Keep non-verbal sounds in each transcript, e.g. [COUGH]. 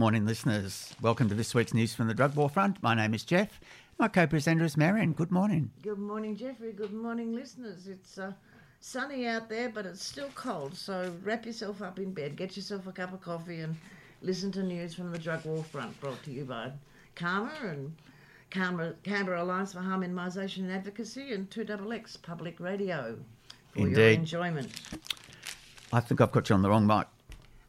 Morning, listeners. Welcome to this week's News from the Drug War Front. My name is Jeff. My co presenter is Marion. Good morning. Good morning, Jeffrey. Good morning, listeners. It's uh, sunny out there, but it's still cold. So wrap yourself up in bed, get yourself a cup of coffee, and listen to news from the Drug War Front, brought to you by CAHMA and Canberra, Canberra Alliance for Harm Minimisation and Advocacy and 2XX Public Radio for your Indeed. enjoyment. I think I've got you on the wrong mic.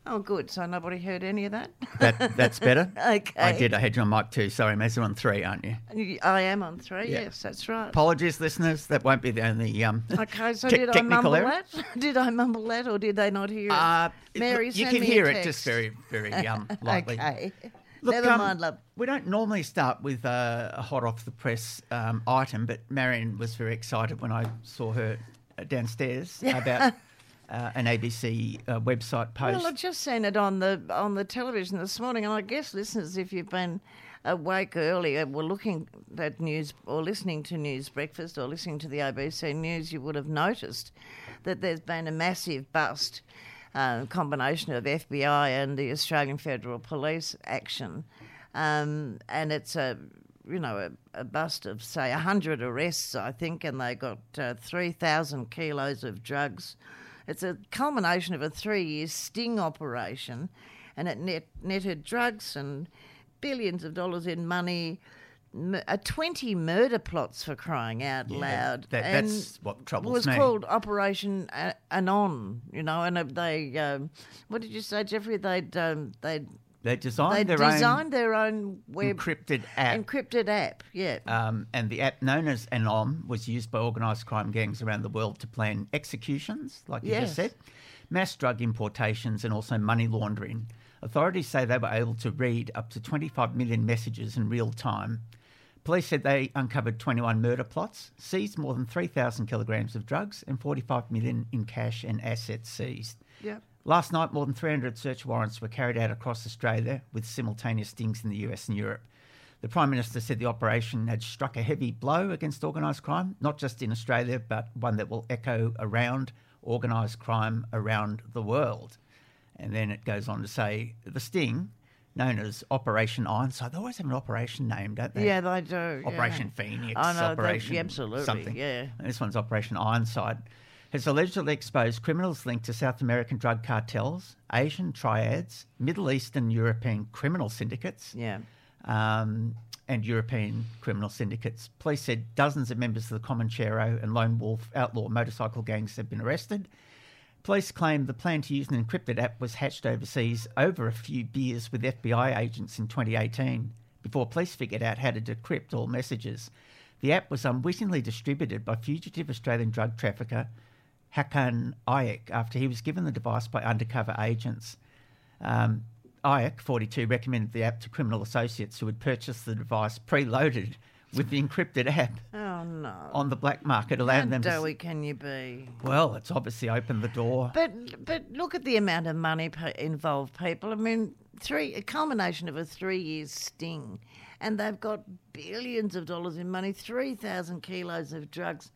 Oh, good. So nobody heard any of that? That That's better. [LAUGHS] Okay. I did. I had you on mic two. Sorry, Maz, you're on three, aren't you? I am on three. Yeah. Yes, that's right. Apologies, listeners. That won't be the only um, Okay, so te- did I technical mumble error. that? [LAUGHS] Did I mumble that, or did they not hear it? Uh, it- Mary, you can hear a it just very, very [LAUGHS] um, lightly. Okay. Look, Never um, mind, love. We don't normally start with uh, a hot off the press um, item, but Marion was very excited when I saw her downstairs about uh, an ABC uh, website post. Well, I've just seen it on the on the television this morning, and I guess listeners, if you've been awake earlier, were looking at news or listening to News Breakfast or listening to the ABC News, you would have noticed that there's been a massive bust. Uh, combination of FBI and the Australian Federal Police action, um, and it's a you know a, a bust of say hundred arrests, I think, and they got uh, three thousand kilos of drugs. It's a culmination of a three-year sting operation, and it net, netted drugs and billions of dollars in money. m- Uh, Twenty murder plots for crying out loud. that- and that's what troubles It was me. called Operation Anom, you know, and uh, they. Um, what did you say, Jeffrey? They'd um, they'd they designed they their designed own their own web encrypted app. encrypted app. Yeah. um, and the app known as Anom was used by organised crime gangs around the world to plan executions, like you just said, mass drug importations, and also money laundering. Authorities say they were able to read up to 25 million messages in real time. Police said they uncovered 21 murder plots, seized more than 3,000 kilograms of drugs, and 45 million in cash and assets seized. yeah. Last night, more than 300 search warrants were carried out across Australia with simultaneous stings in the US and Europe. The Prime Minister said the operation had struck a heavy blow against organised crime, not just in Australia, but one that will echo around organised crime around the world. And then it goes on to say the sting, known as Operation Ironside, they always have an operation name, don't they? Yeah, they do. yeah. Operation Phoenix, I know, they- Operation yeah, absolutely, something. yeah. And this one's Operation Ironside. Has allegedly exposed criminals linked to South American drug cartels, Asian triads, Middle Eastern European criminal syndicates, Yeah. um, and European criminal syndicates. Police said dozens of members of the Comanchero and Lone Wolf outlaw motorcycle gangs have been arrested. Police claim the plan to use an encrypted app was hatched overseas over a few beers with FBI agents in 2018 before police figured out how to decrypt all messages. The app was unwittingly distributed by fugitive Australian drug trafficker Hakan Ayik after he was given the device by undercover agents. Um, Ayik, 42, recommended the app to criminal associates who had purchased the device preloaded with the encrypted app [LAUGHS] Oh no. on the black market, allowing How them to. doughy can you be? Well, it's obviously opened the door. But but look at the amount of money involved, people. I mean, three a culmination of a three-year sting, and they've got billions of dollars in money, three thousand kilos of drugs,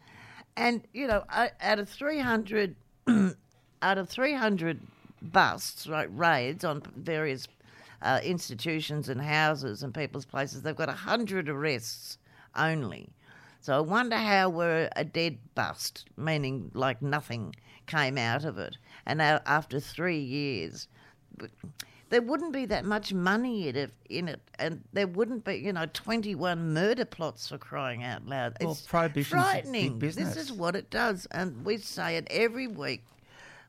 and you know, out of three hundred, [CLEARS THROAT] out of three hundred busts, right, raids on various uh, institutions and houses and people's places, they've got hundred arrests only. So I wonder how we're a dead bust, meaning like nothing came out of it. And after three years, there wouldn't be that much money in it, in it, and there wouldn't be, you know, twenty-one murder plots for crying out loud. Well, It's big frightening. business. This is what it does, and we say it every week,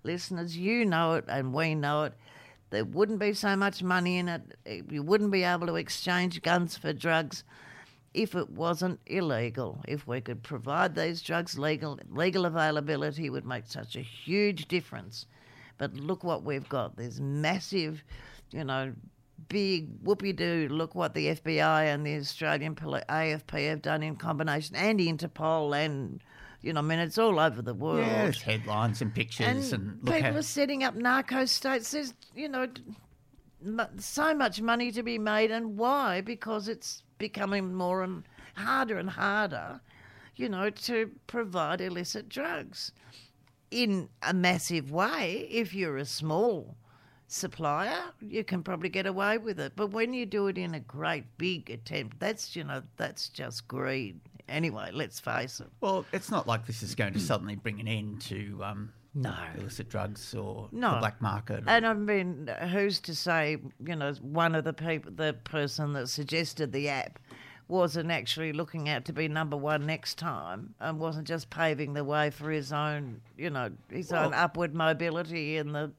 listeners. You know it, and we know it. There wouldn't be so much money in it. You wouldn't be able to exchange guns for drugs if it wasn't illegal. If we could provide these drugs legal, legal availability would make such a huge difference. But look what we've got. There's massive, you know, big whoopee doo. Look what the FBI and the Australian AFP have done in combination, and Interpol, and you know, I mean, it's all over the world. There's headlines and pictures and, And people how are setting up narco states. There's, you know, so much money to be made, and why? Because it's becoming more and harder and harder, you know, to provide illicit drugs in a massive way. If you're a small supplier, you can probably get away with it. But when you do it in a great big attempt, that's you know that's just greed. Anyway, let's face it. Well, it's not like this is going to suddenly bring an end to um, No. illicit drugs or No. the black market. or- And I mean, who's to say, you know, one of the people, the person that suggested the app wasn't actually looking out to be number one next time and wasn't just paving the way for his own, you know, his own upward mobility in the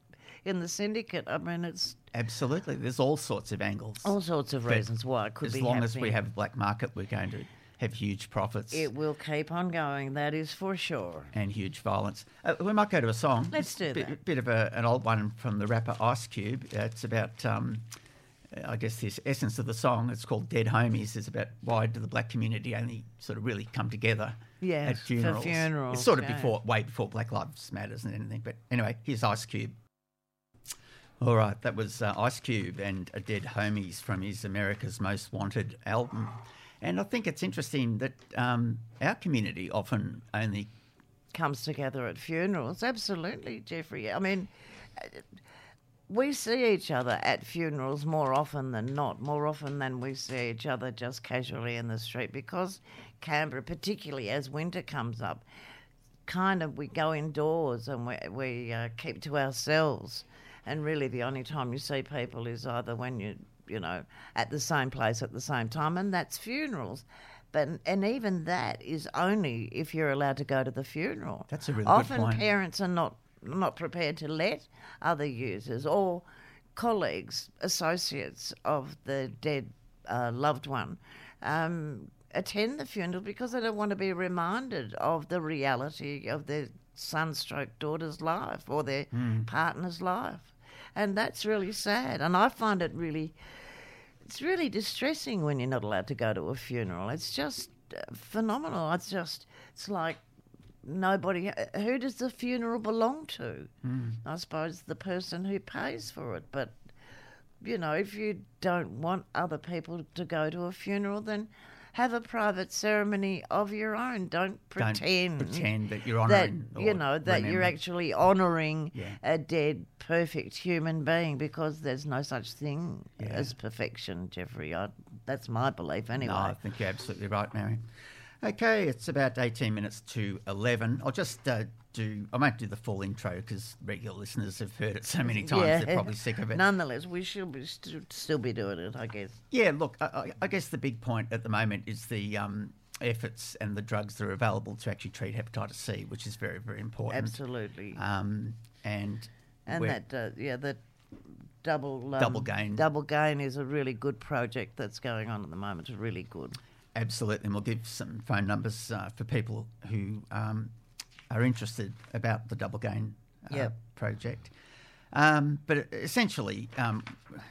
in the syndicate. I mean, it's Absolutely. There's all sorts of angles. all sorts of reasons why it could be. as be long as we have a black market, we're going to have huge profits It will keep on going, that is for sure. and huge violence. Uh, we might go to a song. Let's It's do a bit, that. bit of a, an old one from the rapper Ice Cube. Uh, it's about, um, I guess, this essence of the song. It's called Dead Homies. Is about why do the black community only sort of really come together Yes, at for funerals. funerals, It's sort of yeah. before, way before Black Lives Matters and anything. But anyway, here's Ice Cube. All right, that was uh, Ice Cube and a Dead Homies from his America's Most Wanted album. And I think it's interesting that um, our community often only comes together at funerals. Absolutely, Jeffrey. I mean, we see each other at funerals more often than not, more often than we see each other just casually in the street because Canberra, particularly as winter comes up, kind of we go indoors and we, we uh, keep to ourselves. And really, the only time you see people is either when you, you know, at the same place at the same time, and that's funerals. But and even that is only if you're allowed to go to the funeral. That's a really good Often parents are not not prepared to let other users or colleagues, associates of the dead uh, loved one um, attend the funeral because they don't want to be reminded of the reality of their sunstroke daughter's life or their Hmm. partner's life. And that's really sad. And I find it really, it's really distressing when you're not allowed to go to a funeral. It's just uh, phenomenal. It's just, it's like nobody, uh, who does the funeral belong to? I suppose the person who pays for it. But you know, if you don't want other people to go to a funeral, then have a private ceremony of your own. Don't pretend, don't pretend, that you're that honouring. you know that you're actually honouring Yeah. a dead, perfect human being because there's no such thing Yeah. as perfection, Jeffrey. I, that's my belief, anyway. No, I think you're absolutely right, Mary. Okay, it's about 18 minutes to 11. I'll just uh, do, I won't do the full intro because regular listeners have heard it so many times, they're probably sick of it. Nonetheless, we should be st- still be doing it, I guess. Yeah, look, I, I- I guess the big point at the moment is the um, efforts and the drugs that are available to actually treat hepatitis C, which is very, very important. Absolutely. Um, and and that, uh, yeah, that double um, Double gain. Double gain is a really good project that's going on at the moment. It's really good. Absolutely, and we'll give some phone numbers uh, for people who um, are interested about the Double Gain uh, Yep. project. Um, but essentially, um,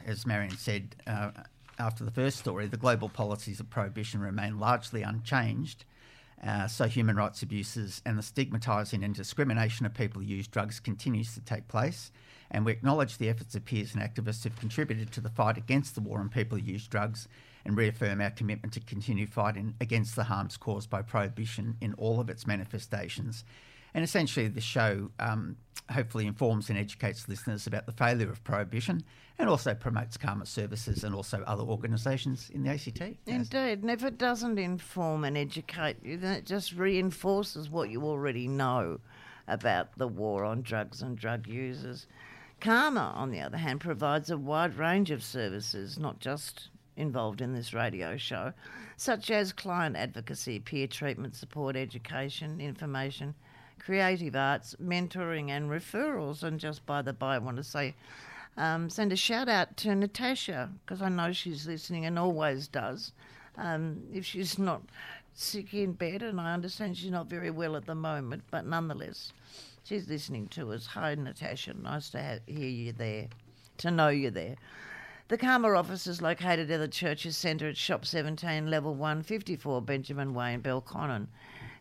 as Marion said uh, after the first story, the global policies of prohibition remain largely unchanged. Uh, so human rights abuses and the stigmatising and discrimination of people who use drugs continues to take place. And we acknowledge the efforts of peers and activists who've contributed to the fight against the war on people who use drugs and reaffirm our commitment to continue fighting against the harms caused by prohibition in all of its manifestations. And essentially, the show um, hopefully informs and educates listeners about the failure of prohibition and also promotes CAHMA Services and also other organisations in the ACT. Indeed, and if it doesn't inform and educate you, then it just reinforces what you already know about the war on drugs and drug users. CAHMA, on the other hand, provides a wide range of services, not just involved in this radio show, such as client advocacy, peer treatment support, education, information, creative arts, mentoring, and referrals. And just by the by, I want to say um, send a shout out to Natasha because I know she's listening and always does. Um, if she's not sick in bed, and I understand she's not very well at the moment, but nonetheless, she's listening to us. Hi, Natasha. Nice to have, hear you there, to know you there. The CAHMA office is located at the Church's Centre at Shop 17, Level 154, Benjamin Way in Belconnen.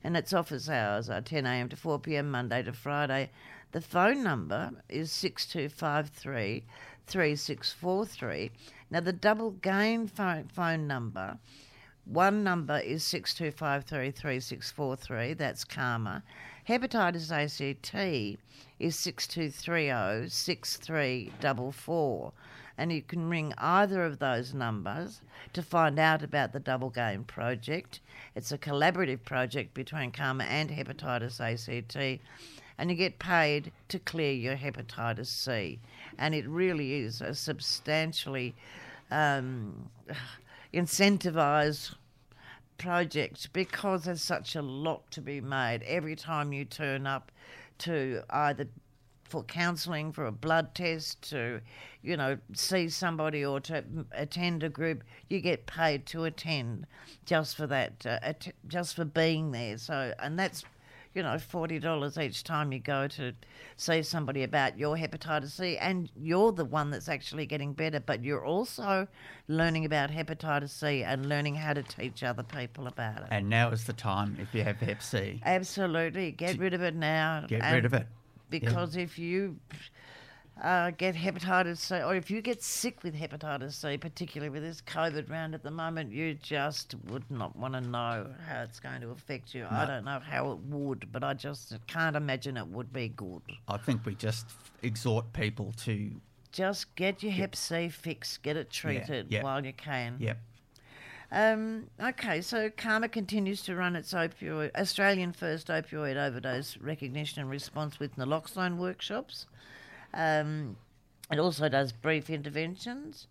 And its office hours are 10am to 4pm, Monday to Friday. The phone number is 6253 3643. Now, the double gain phone, phone number One number is 62533643, that's CAHMA. Hepatitis ACT is 6230 6344. And you can ring either of those numbers to find out about the Double Gain project. It's a collaborative project between CAHMA and Hepatitis ACT, and you get paid to clear your hepatitis C. And it really is a substantially um, incentivised projects because there's such a lot to be made every time you turn up to either for counselling, for a blood test, to, you know, see somebody or to attend a group, you get paid to attend just for that, uh, att- just for being there. So, and that's, you know, forty dollars each time you go to see somebody about your hepatitis C, and you're the one that's actually getting better, but you're also learning about hepatitis C and learning how to teach other people about it. And now is the time if you have Hep C. Absolutely, get rid of it now. Get rid of it. because if you uh, get hepatitis C, or if you get sick with hepatitis C, particularly with this COVID round at the moment, you just would not want to know how it's going to affect you. I don't know how it would, but I just can't imagine it would be good. I think we just exhort people to, Just get your Hep C fixed, get it treated yeah. while you can. yep, Um, okay, so CAHMA continues to run its opioid Australian first opioid overdose recognition and response with naloxone workshops. Um, it also does brief interventions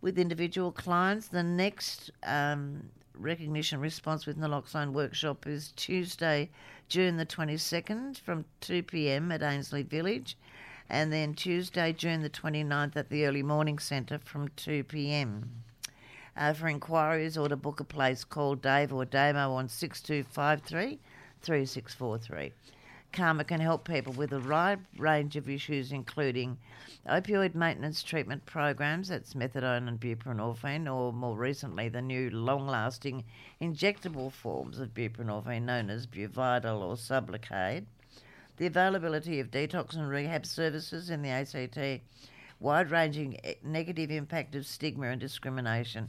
with individual clients. The next um, recognition response with naloxone workshop is Tuesday, June the 22nd from 2 pm at Ainslie Village, and then Tuesday, June the 29th at the Early Morning Centre from 2 pm. Uh, for inquiries or to book a place, call Dave or Damo on 6253 3643. CAHMA can help people with a wide range of issues, including opioid maintenance treatment programs, that's methadone and buprenorphine, or more recently, the new long lasting injectable forms of buprenorphine known as Buvidal or Sublocade, the availability of detox and rehab services in the ACT, wide ranging eh, negative impact of stigma and discrimination,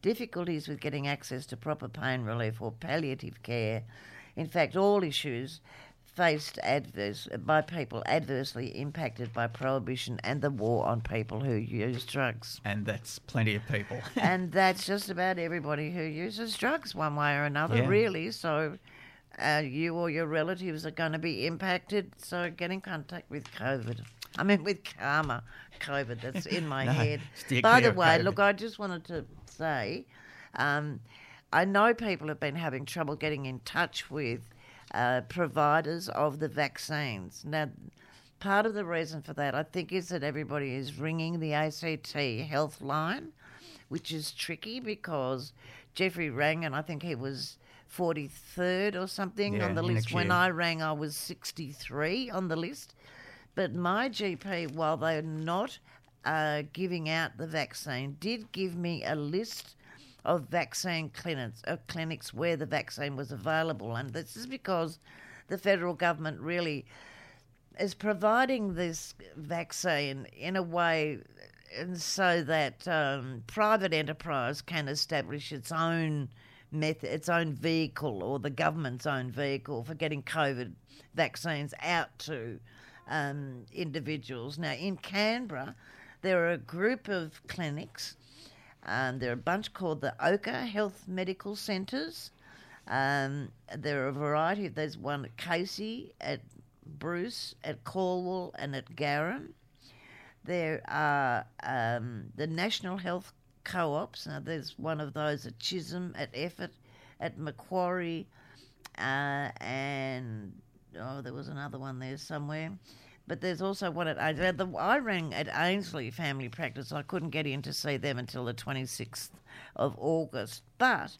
difficulties with getting access to proper pain relief or palliative care. In fact, all issues faced adverse by people adversely impacted by prohibition and the war on people who use drugs. and that's plenty of people. [LAUGHS] and that's just about everybody who uses drugs one way or another, Yeah. really. So uh, you or your relatives are going to be impacted. So get in contact with COVID. I mean, with CAHMA COVID. That's in my [LAUGHS] No, head. By the way, COVID. look, I just wanted to say, um, I know people have been having trouble getting in touch with uh, providers of the vaccines. Now, part of the reason for that, I think, is that everybody is ringing the ACT health line, which is tricky because Jeffrey rang and I think he was 43rd or something Yeah, on the list. When. I rang, I was 63 on the list. But my GP, while they're not uh, giving out the vaccine, did give me a list of vaccine clinics, uh, clinics where the vaccine was available. And this is because the federal government really is providing this vaccine in a way and so that um, private enterprise can establish its own method, its own vehicle, or the government's own vehicle for getting COVID vaccines out to um, individuals. Now, in Canberra, there are a group of clinics. Um, there are a bunch called the Ochre Health Medical Centres. Um, there are a variety. There's one at Casey, at Bruce, at Cornwall, and at Garran. There are um, the National Health Co-ops. Now, there's one of those at Chisholm, at Evatt, at Macquarie, uh, and oh, there was another one there somewhere. But there's also one at I rang at Ainslie Family Practice. I couldn't get in to see them until the 26th of August. But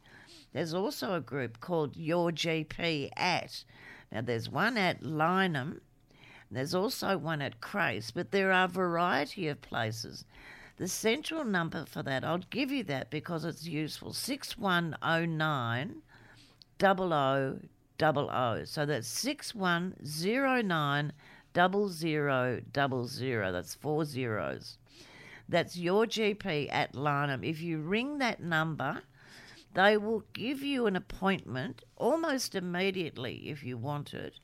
there's also a group called Your GP at. Now, there's one at Lyneham. There's also one at Crace, but there are a variety of places. The central number for that, I'll give you that because it's useful 6109 0000. So that's 6109 0000. That's four zeros. That's your GP at Lyneham. If you ring that number, They will give you an appointment almost immediately if you want it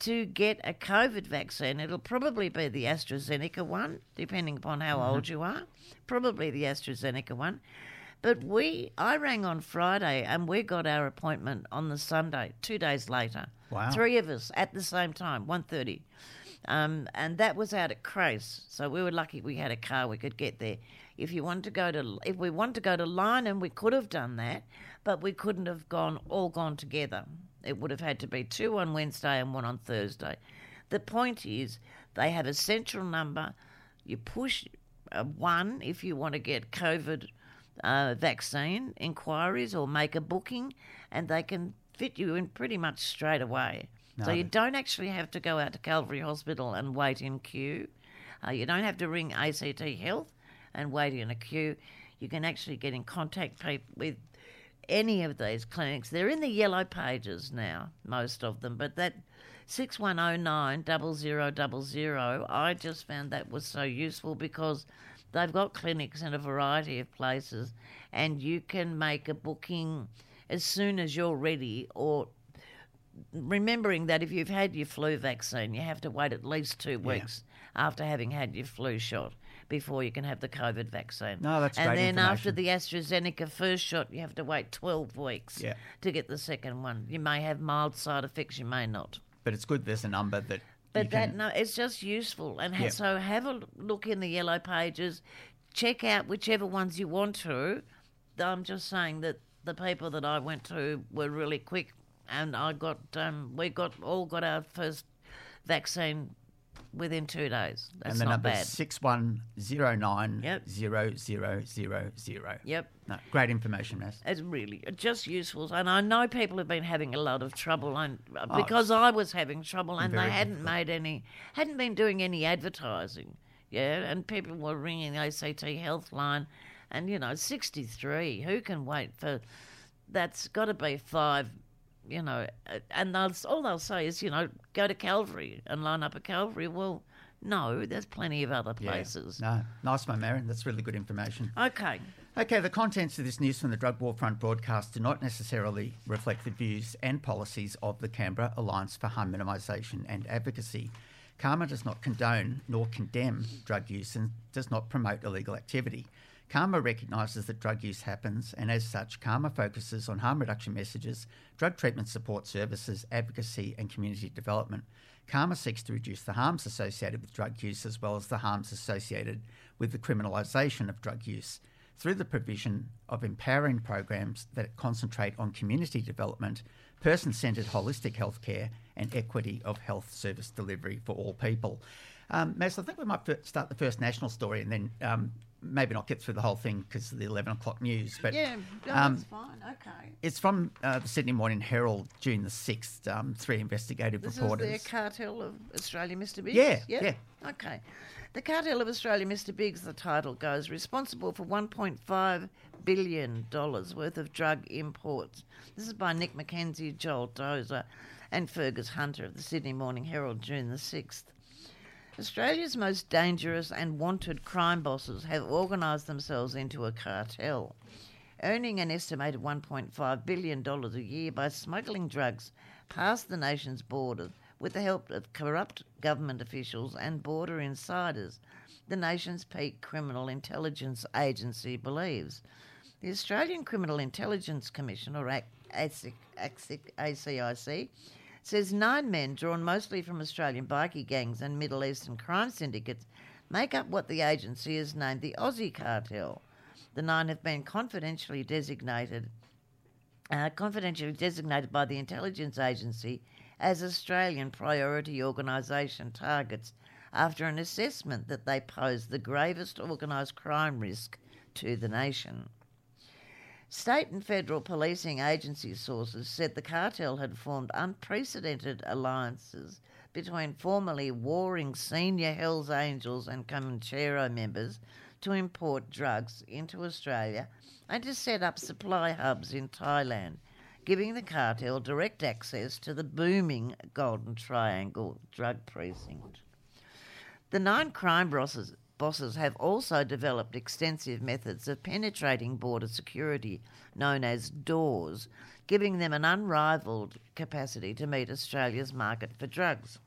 to get a COVID vaccine. It'll probably be the AstraZeneca one, depending upon how Mm-hmm. old you are. Probably the AstraZeneca one. But we, I rang on Friday and we got our appointment on the Sunday, two days later. Wow. Three of us at the same time, 1.30. Um, and that was out at Crace. So we were lucky we had a car we could get there. If you wanted to go to, if we wanted to go to Lyneham, we could have done that, but we couldn't have gone all gone together. It would have had to be two on Wednesday and one on Thursday. The point is, they have a central number. You push uh, one if you want to get COVID uh, vaccine inquiries or make a booking, and they can fit you in pretty much straight away. So you don't actually have to go out to Calvary Hospital and wait in queue. Uh, you don't have to ring ACT Health and wait in a queue. You can actually get in contact with any of these clinics. They're in the yellow pages now, most of them, but that 6109 0000, I just found that was so useful because they've got clinics in a variety of places and you can make a booking as soon as you're ready or remembering that if you've had your flu vaccine, you have to wait at least two weeks after having had your flu shot before you can have the COVID vaccine. No, that's and great then after the AstraZeneca first shot, you have to wait 12 weeks Yeah. to get the second one. You may have mild side effects, you may not. But it's good there's a number that But that can, no, it's just useful, and Yeah. so have a look in the yellow pages, check out whichever ones you want to. I'm just saying that the people that I went to were really quick, and I got um, we got all got our first vaccine within two days. That's and the not number bad. six one zero nine Yep. zero zero zero zero. Yep. No, great information, Maz. It's really just useful, and I know people have been having a lot of trouble, and uh, Oh, because I was having trouble, and they hadn't difficult. made any, hadn't been doing any advertising, yeah, and people were ringing the ACT Health line, and you know, sixty three, who can wait for? That's got to be five, you know, and they'll, all they'll say is, you know, go to Calvary and line up at Calvary. Well, no, there's plenty of other Yeah. places. No, nice one, Marion. That's really good information. Okay. Okay, the contents of this News from the Drug War Front broadcast do not necessarily reflect the views and policies of the Canberra Alliance for Harm Minimisation and Advocacy. CAHMA does not condone nor condemn drug use and does not promote illegal activity. CAHMA recognises that drug use happens, and as such, CAHMA focuses on harm reduction messages, drug treatment support services, advocacy, and community development. CAHMA seeks to reduce the harms associated with drug use as well as the harms associated with the criminalisation of drug use through the provision of empowering programs that concentrate on community development, person centred holistic healthcare, and equity of health service delivery for all people. Um, I think we might start the first national story and then um, maybe not get through the whole thing because of the 11 o'clock news. But Yeah, no, um, that's fine. Okay. it's from uh, the Sydney Morning Herald, June the 6th, um, three investigative This reporters. is the cartel of Australia, Mr. Biggs. Yeah, Yep. yeah. Okay. The cartel of Australia, Mr. Biggs, the title goes, responsible for 1.5 billion dollars worth of drug imports. This is by Nick McKenzie, Joel Tozer, and Fergus Hunter of the Sydney Morning Herald, June the 6th. Australia's most dangerous and wanted crime bosses have organised themselves into a cartel, earning an estimated $1.5 billion a year by smuggling drugs past the nation's borders with the help of corrupt government officials and border insiders, the nation's peak criminal intelligence agency believes. The Australian Criminal Intelligence Commission, or AC- ASIC, ASIC, ACIC, says nine men, drawn mostly from Australian bikie gangs and Middle Eastern crime syndicates, make up what the agency has named the Aussie Cartel. The nine have been confidentially designated, uh, confidentially designated by the intelligence agency as Australian priority organisation targets after an assessment that they pose the gravest organised crime risk to the nation. State and federal policing agency sources said the cartel had formed unprecedented alliances between formerly warring senior Hells Angels and Comanchero members to import drugs into Australia and to set up supply hubs in Thailand, giving the cartel direct access to the booming Golden Triangle drug precinct. The nine crime bosses, bosses have also developed extensive methods of penetrating border security, known as doors, giving them an unrivaled capacity to meet Australia's market for drugs.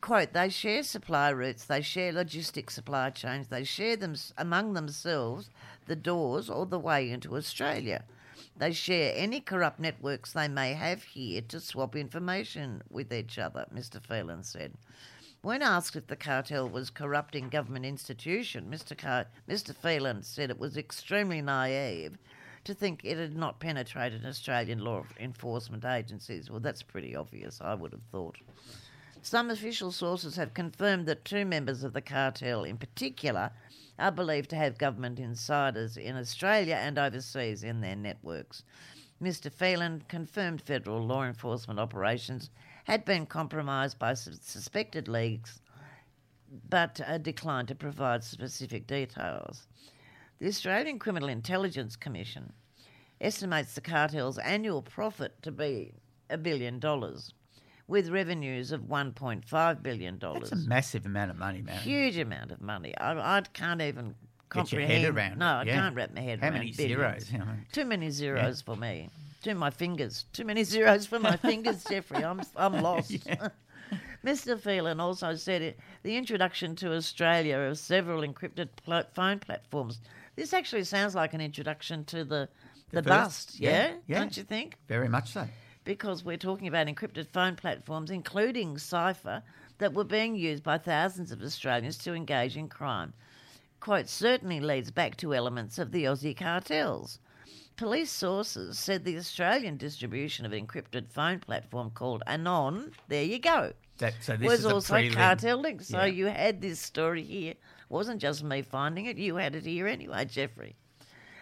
Quote, they share supply routes, they share logistic supply chains, they share them among themselves the doors or the way into Australia. They share any corrupt networks they may have here to swap information with each other, Mr. Phelan said. When asked if the cartel was corrupting government institution, Mr. Car- Mr. Phelan said it was extremely naive to think it had not penetrated Australian law enforcement agencies. Well, that's pretty obvious, I would have thought. Some official sources have confirmed that two members of the cartel, in particular, are believed to have government insiders in Australia and overseas in their networks. Mr. Phelan confirmed federal law enforcement operations had been compromised by suspected leaks, but uh, declined to provide specific details. The Australian Criminal Intelligence Commission estimates the cartel's annual profit to be a billion dollars with revenues of $1.5 billion. That's a massive amount of money, man. Huge amount of money. I, I can't even comprehend. Get your head around no, I yeah. can't wrap my head How around How many billions. zeros? You know? Too many zeros for me. Too my fingers. Too many zeros for my fingers, [LAUGHS] Jeffrey. I'm I'm lost. [LAUGHS] Mr. Phelan also said it, the introduction to Australia of several encrypted pl- phone platforms. This actually sounds like an introduction to the the, first- bust, yeah, yeah? yeah. Don't you think? Very much so. because we're talking about encrypted phone platforms, including Cypher, that were being used by thousands of Australians to engage in crime. Quote, certainly leads back to elements of the Aussie cartels. Police sources said the Australian distribution of an encrypted phone platform called Anom, there you go, That, so this was is also prelim. cartel linked. So Yeah. you had this story here. wasn't just me finding it, you had it here anyway, Jeffrey.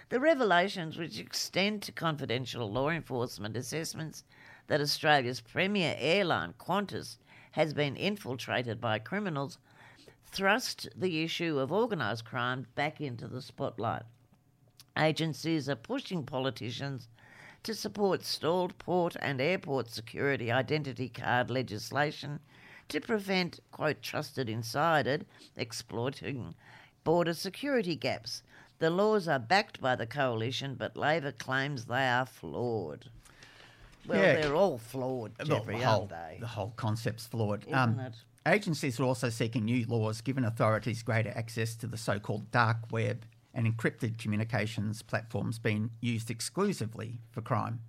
The revelations, which extend to confidential law enforcement assessments that Australia's premier airline, Qantas, has been infiltrated by criminals, thrust the issue of organised crime back into the spotlight. Agencies are pushing politicians to support stalled port and airport security identity card legislation to prevent, quote, trusted insider exploiting border security gaps. The laws are backed by the coalition, but Labor claims they are flawed. Well, Yeah. they're all flawed, Jeffrey, the whole, aren't they? The whole concept's flawed. Isn't um, it? Agencies are also seeking new laws giving authorities greater access to the so called dark web and encrypted communications platforms being used exclusively for crime.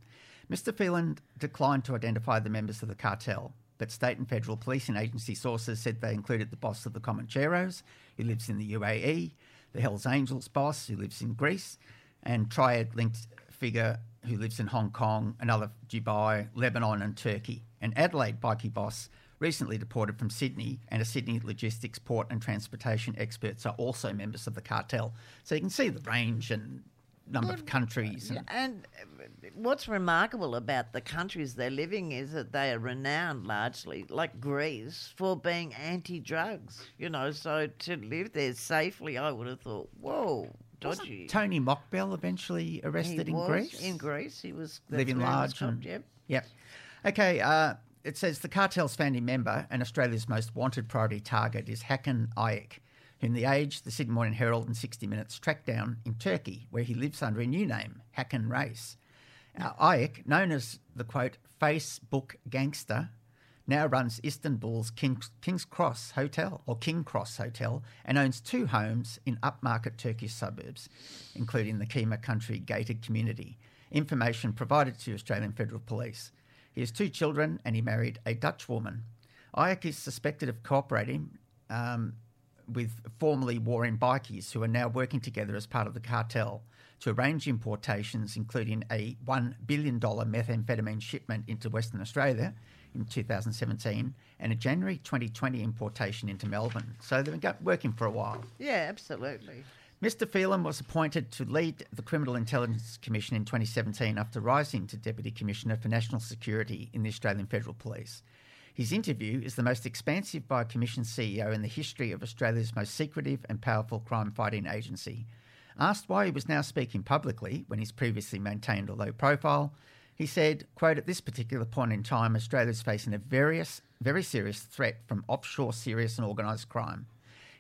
Mr. Phelan declined to identify the members of the cartel, but state and federal policing agency sources said they included the boss of the Comancheros, who lives in the UAE, the Hells Angels boss, who lives in Greece, and triad linked figure who lives in Hong Kong, another Dubai, Lebanon, and Turkey. An Adelaide bikie boss recently deported from Sydney, and a Sydney logistics, port, and transportation experts are also members of the cartel. So you can see the range and number of countries. And, And uh, what's remarkable about the countries they're living is that they are renowned largely, like Greece, for being anti-drugs. You know, so to live there safely, I would have thought, whoa, dodgy. Tony Mokbel eventually He arrested in was Greece? In Greece, he was living he large. And, yep. Yep. Okay. Uh, it says the cartel's founding member and Australia's most wanted priority target is Hakan Ayik, whom The Age, the Sydney Morning Herald, and 60 Minutes tracked down in Turkey, where he lives under a new name, Hakan. Now, Ayik, known as the quote Facebook gangster, now runs Istanbul's King's, King's Cross Hotel or King Cross Hotel and owns two homes in upmarket Turkish suburbs, including the Kemer country gated community. Information provided to Australian Federal Police. He has two children and he married a Dutch woman. Ayik is suspected of cooperating um, with formerly warring bikies who are now working together as part of the cartel to arrange importations, including a $1 billion methamphetamine shipment into Western Australia in 2017 and a January 2020 importation into Melbourne. So they've been working for a while. Yeah, absolutely. Mr. Phelan was appointed to lead the Criminal Intelligence Commission in 2017 after rising to Deputy Commissioner for National Security in the Australian Federal Police. His interview is the most expansive by a Commission CEO in the history of Australia's most secretive and powerful crime fighting agency. Asked why he was now speaking publicly when he's previously maintained a low profile, he said, quote, at this particular point in time, Australia is facing a various, very serious threat from offshore serious and organised crime.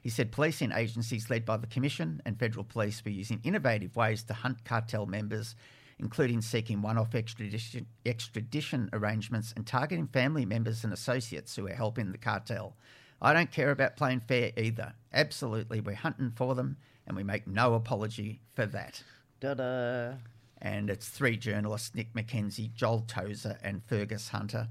He said policing agencies led by the Commission and federal police were using innovative ways to hunt cartel members, including seeking one off extradition, extradition arrangements and targeting family members and associates who are helping the cartel. I don't care about playing fair either. Absolutely, we're hunting for them and we make no apology for that. Da-da. And it's three journalists Nick McKenzie, Joel Tozer, and Fergus Hunter.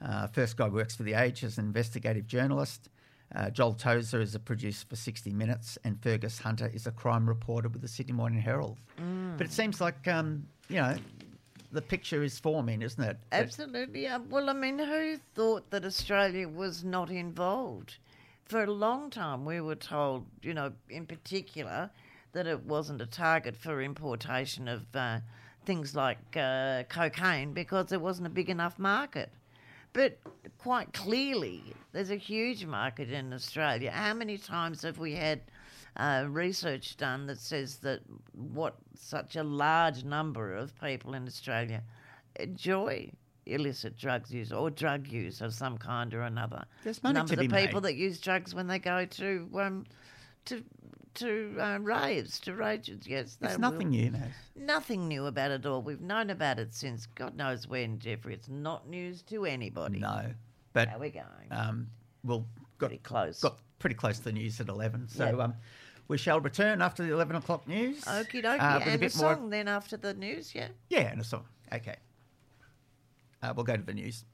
Uh, first guy works for The Age as an investigative journalist. Uh, Joel Tozer is a producer for 60 Minutes, and Fergus Hunter is a crime reporter with the Sydney Morning Herald. But it seems like, um, you know, the picture is forming, isn't it? Absolutely. Uh, well, I mean, who thought that Australia was not involved? For a long time, we were told, you know, in particular, that it wasn't a target for importation of uh, things like uh, cocaine because there wasn't a big enough market. But quite clearly, there's a huge market in Australia. How many times have we had uh, research done that says that what such a large number of people in Australia enjoy illicit drugs use or drug use of some kind or another? There's money Numbers to be of people made. that use drugs when they go to um, to to uh, raves, to rages. Yes, they it's will. nothing new, Naz. Nothing new about it all. We've known about it since God knows when, Jeffrey. It's not news to anybody. No. But are we going? Um, we'll got pretty close. Got pretty close to the news at eleven. So yep. um, we shall return after the eleven o'clock news. Okie dokie, uh, and a, a song more... then after the news. Yeah. Yeah, and a song. Okay. Uh, we'll go to the news.